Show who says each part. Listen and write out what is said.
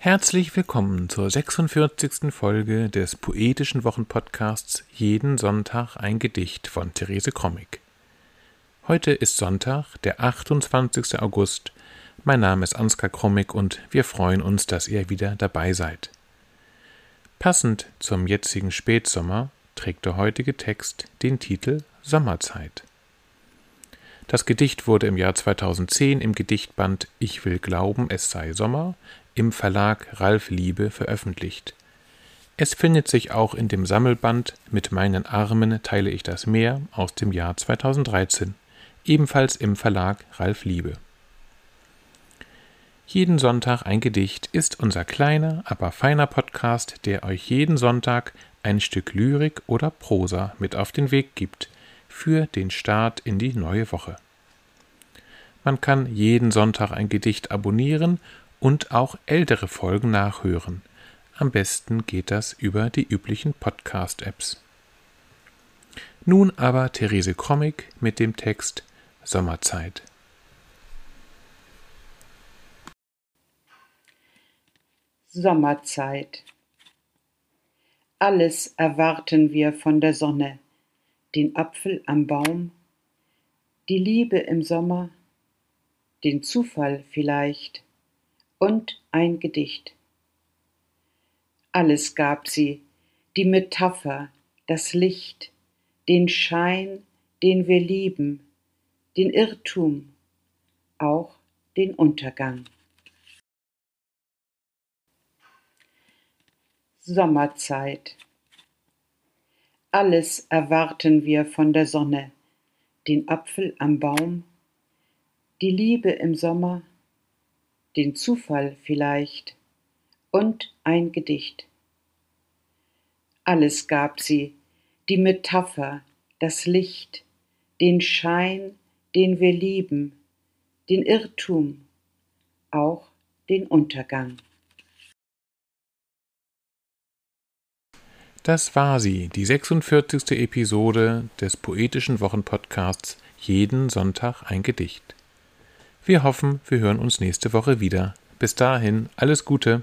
Speaker 1: Herzlich willkommen zur 46. Folge des poetischen Wochenpodcasts Jeden Sonntag ein Gedicht von Therese Krommig. Heute ist Sonntag, der 28. August. Mein Name ist Ansgar Krommig und wir freuen uns, dass ihr wieder dabei seid. Passend zum jetzigen Spätsommer trägt der heutige Text den Titel Sommerzeit. Das Gedicht wurde im Jahr 2010 im Gedichtband Ich will glauben, es sei Sommer im Verlag Ralf Liebe veröffentlicht. Es findet sich auch in dem Sammelband Mit meinen Armen teile ich das Meer aus dem Jahr 2013, ebenfalls im Verlag Ralf Liebe. Jeden Sonntag ein Gedicht ist unser kleiner, aber feiner Podcast, der euch jeden Sonntag ein Stück Lyrik oder Prosa mit auf den Weg gibt für den Start in die neue Woche. Man kann jeden Sonntag ein Gedicht abonnieren und auch ältere Folgen nachhören. Am besten geht das über die üblichen Podcast-Apps. Nun aber Therese Krommig mit dem Text Sommerzeit.
Speaker 2: Sommerzeit. Alles erwarten wir von der Sonne, den Apfel am Baum, die Liebe im Sommer, den Zufall vielleicht und ein Gedicht. Alles gab sie, die Metapher, das Licht, den Schein, den wir lieben, den Irrtum, auch den Untergang. Sommerzeit. Alles erwarten wir von der Sonne, den Apfel am Baum, die Liebe im Sommer, den Zufall vielleicht und ein Gedicht. Alles gab sie, die Metapher, das Licht, den Schein, den wir lieben, den Irrtum, auch den Untergang.
Speaker 1: Das war sie, die 46. Episode des poetischen Wochenpodcasts Jeden Sonntag ein Gedicht. Wir hoffen, wir hören uns nächste Woche wieder. Bis dahin, alles Gute.